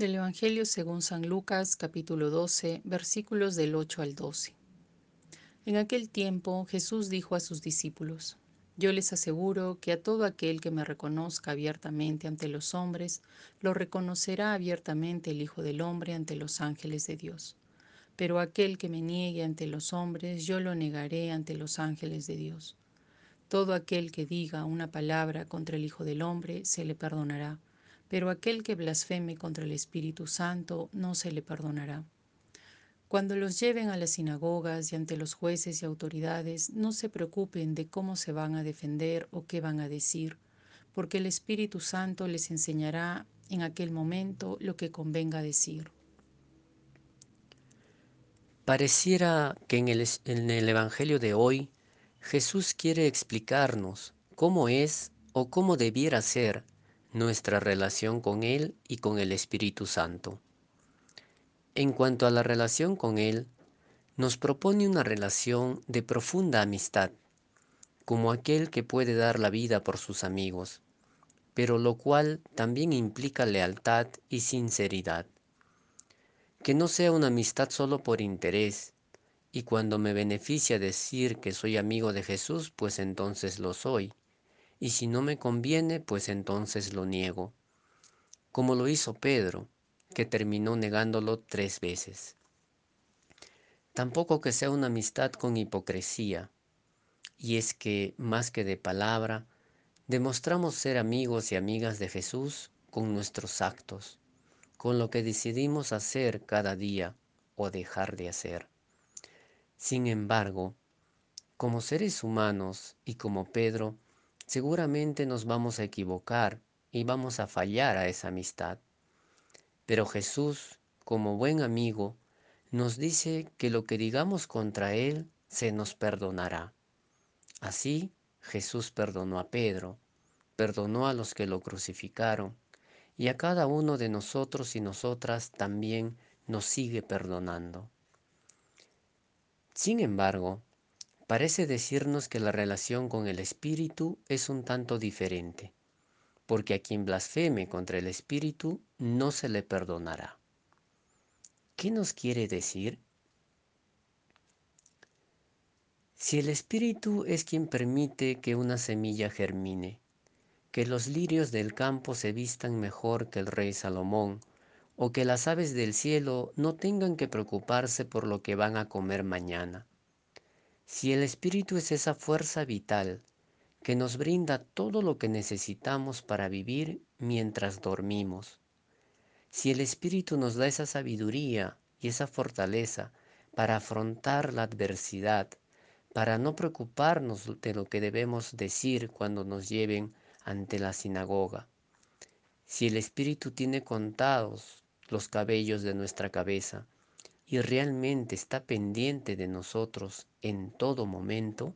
Del Evangelio según San Lucas capítulo 12 versículos del 8 al 12. En aquel tiempo Jesús dijo a sus discípulos, Yo les aseguro que a todo aquel que me reconozca abiertamente ante los hombres, lo reconocerá abiertamente el Hijo del Hombre ante los ángeles de Dios. Pero aquel que me niegue ante los hombres, yo lo negaré ante los ángeles de Dios. Todo aquel que diga una palabra contra el Hijo del Hombre se le perdonará pero aquel que blasfeme contra el Espíritu Santo no se le perdonará. Cuando los lleven a las sinagogas y ante los jueces y autoridades, no se preocupen de cómo se van a defender o qué van a decir, porque el Espíritu Santo les enseñará en aquel momento lo que convenga decir. Pareciera que en el, en el, Evangelio de hoy Jesús quiere explicarnos cómo es o cómo debiera ser nuestra relación con Él y con el Espíritu Santo. En cuanto a la relación con Él, nos propone una relación de profunda amistad, como aquel que puede dar la vida por sus amigos, pero lo cual también implica lealtad y sinceridad. Que no sea una amistad solo por interés, y cuando me beneficia decir que soy amigo de Jesús, pues entonces lo soy y si no me conviene, pues entonces lo niego, como lo hizo Pedro, que terminó negándolo tres veces. Tampoco que sea una amistad con hipocresía, y es que, más que de palabra, demostramos ser amigos y amigas de Jesús con nuestros actos, con lo que decidimos hacer cada día o dejar de hacer. Sin embargo, como seres humanos y como Pedro, seguramente nos vamos a equivocar y vamos a fallar a esa amistad. Pero Jesús, como buen amigo, nos dice que lo que digamos contra Él se nos perdonará. Así Jesús perdonó a Pedro, perdonó a los que lo crucificaron, y a cada uno de nosotros y nosotras también nos sigue perdonando. Sin embargo, parece decirnos que la relación con el Espíritu es un tanto diferente, porque a quien blasfeme contra el Espíritu no se le perdonará. ¿Qué nos quiere decir? Si el Espíritu es quien permite que una semilla germine, que los lirios del campo se vistan mejor que el rey Salomón, o que las aves del cielo no tengan que preocuparse por lo que van a comer mañana, si el Espíritu es esa fuerza vital que nos brinda todo lo que necesitamos para vivir mientras dormimos, si el Espíritu nos da esa sabiduría y esa fortaleza para afrontar la adversidad, para no preocuparnos de lo que debemos decir cuando nos lleven ante la sinagoga, si el Espíritu tiene contados los cabellos de nuestra cabeza, y realmente está pendiente de nosotros en todo momento,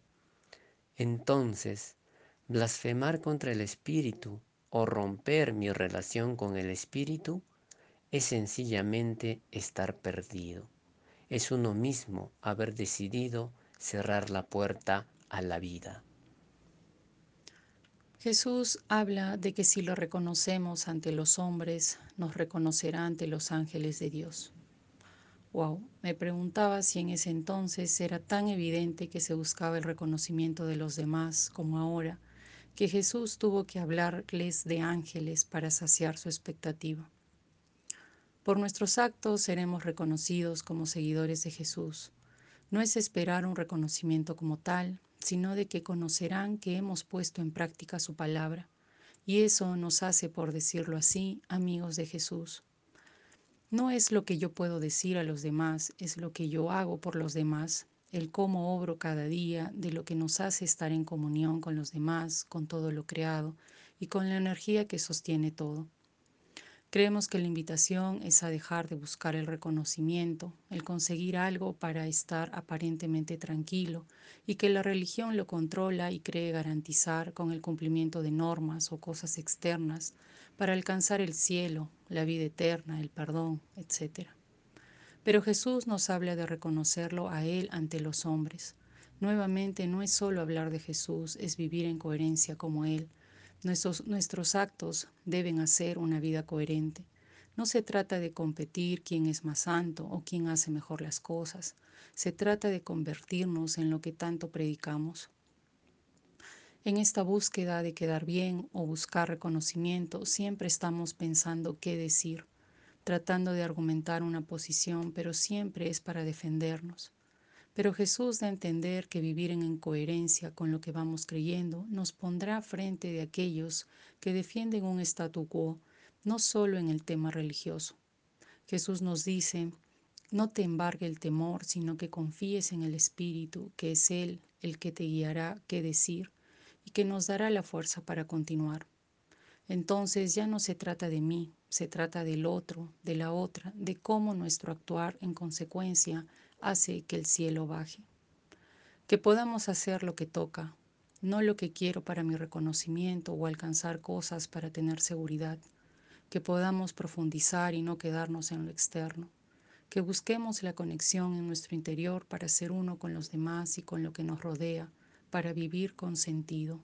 entonces blasfemar contra el Espíritu o romper mi relación con el Espíritu es sencillamente estar perdido. Es uno mismo haber decidido cerrar la puerta a la vida. Jesús habla de que si lo reconocemos ante los hombres, nos reconocerá ante los ángeles de Dios. Wow, me preguntaba si en ese entonces era tan evidente que se buscaba el reconocimiento de los demás como ahora, que Jesús tuvo que hablarles de ángeles para saciar su expectativa. Por nuestros actos seremos reconocidos como seguidores de Jesús. No es esperar un reconocimiento como tal, sino de que conocerán que hemos puesto en práctica su palabra, y eso nos hace, por decirlo así, amigos de Jesús. No es lo que yo puedo decir a los demás, es lo que yo hago por los demás, el cómo obro cada día, de lo que nos hace estar en comunión con los demás, con todo lo creado y con la energía que sostiene todo. Creemos que la invitación es a dejar de buscar el reconocimiento, el conseguir algo para estar aparentemente tranquilo y que la religión lo controla y cree garantizar con el cumplimiento de normas o cosas externas para alcanzar el cielo, la vida eterna, el perdón, etc. Pero Jesús nos habla de reconocerlo a Él ante los hombres. Nuevamente, no es solo hablar de Jesús, es vivir en coherencia como Él. Nuestros, nuestros actos deben hacer una vida coherente. No se trata de competir quién es más santo o quién hace mejor las cosas. Se trata de convertirnos en lo que tanto predicamos. En esta búsqueda de quedar bien o buscar reconocimiento, siempre estamos pensando qué decir, tratando de argumentar una posición, pero siempre es para defendernos. Pero Jesús da a entender que vivir en incoherencia con lo que vamos creyendo nos pondrá frente de aquellos que defienden un statu quo, no solo en el tema religioso. Jesús nos dice, no te embargue el temor, sino que confíes en el Espíritu, que es Él el que te guiará qué decir y que nos dará la fuerza para continuar. Entonces ya no se trata de mí, se trata del otro, de la otra, de cómo nuestro actuar en consecuencia hace que el cielo baje. Que podamos hacer lo que toca, no lo que quiero para mi reconocimiento o alcanzar cosas para tener seguridad. Que podamos profundizar y no quedarnos en lo externo. Que busquemos la conexión en nuestro interior para ser uno con los demás y con lo que nos rodea, para vivir con sentido.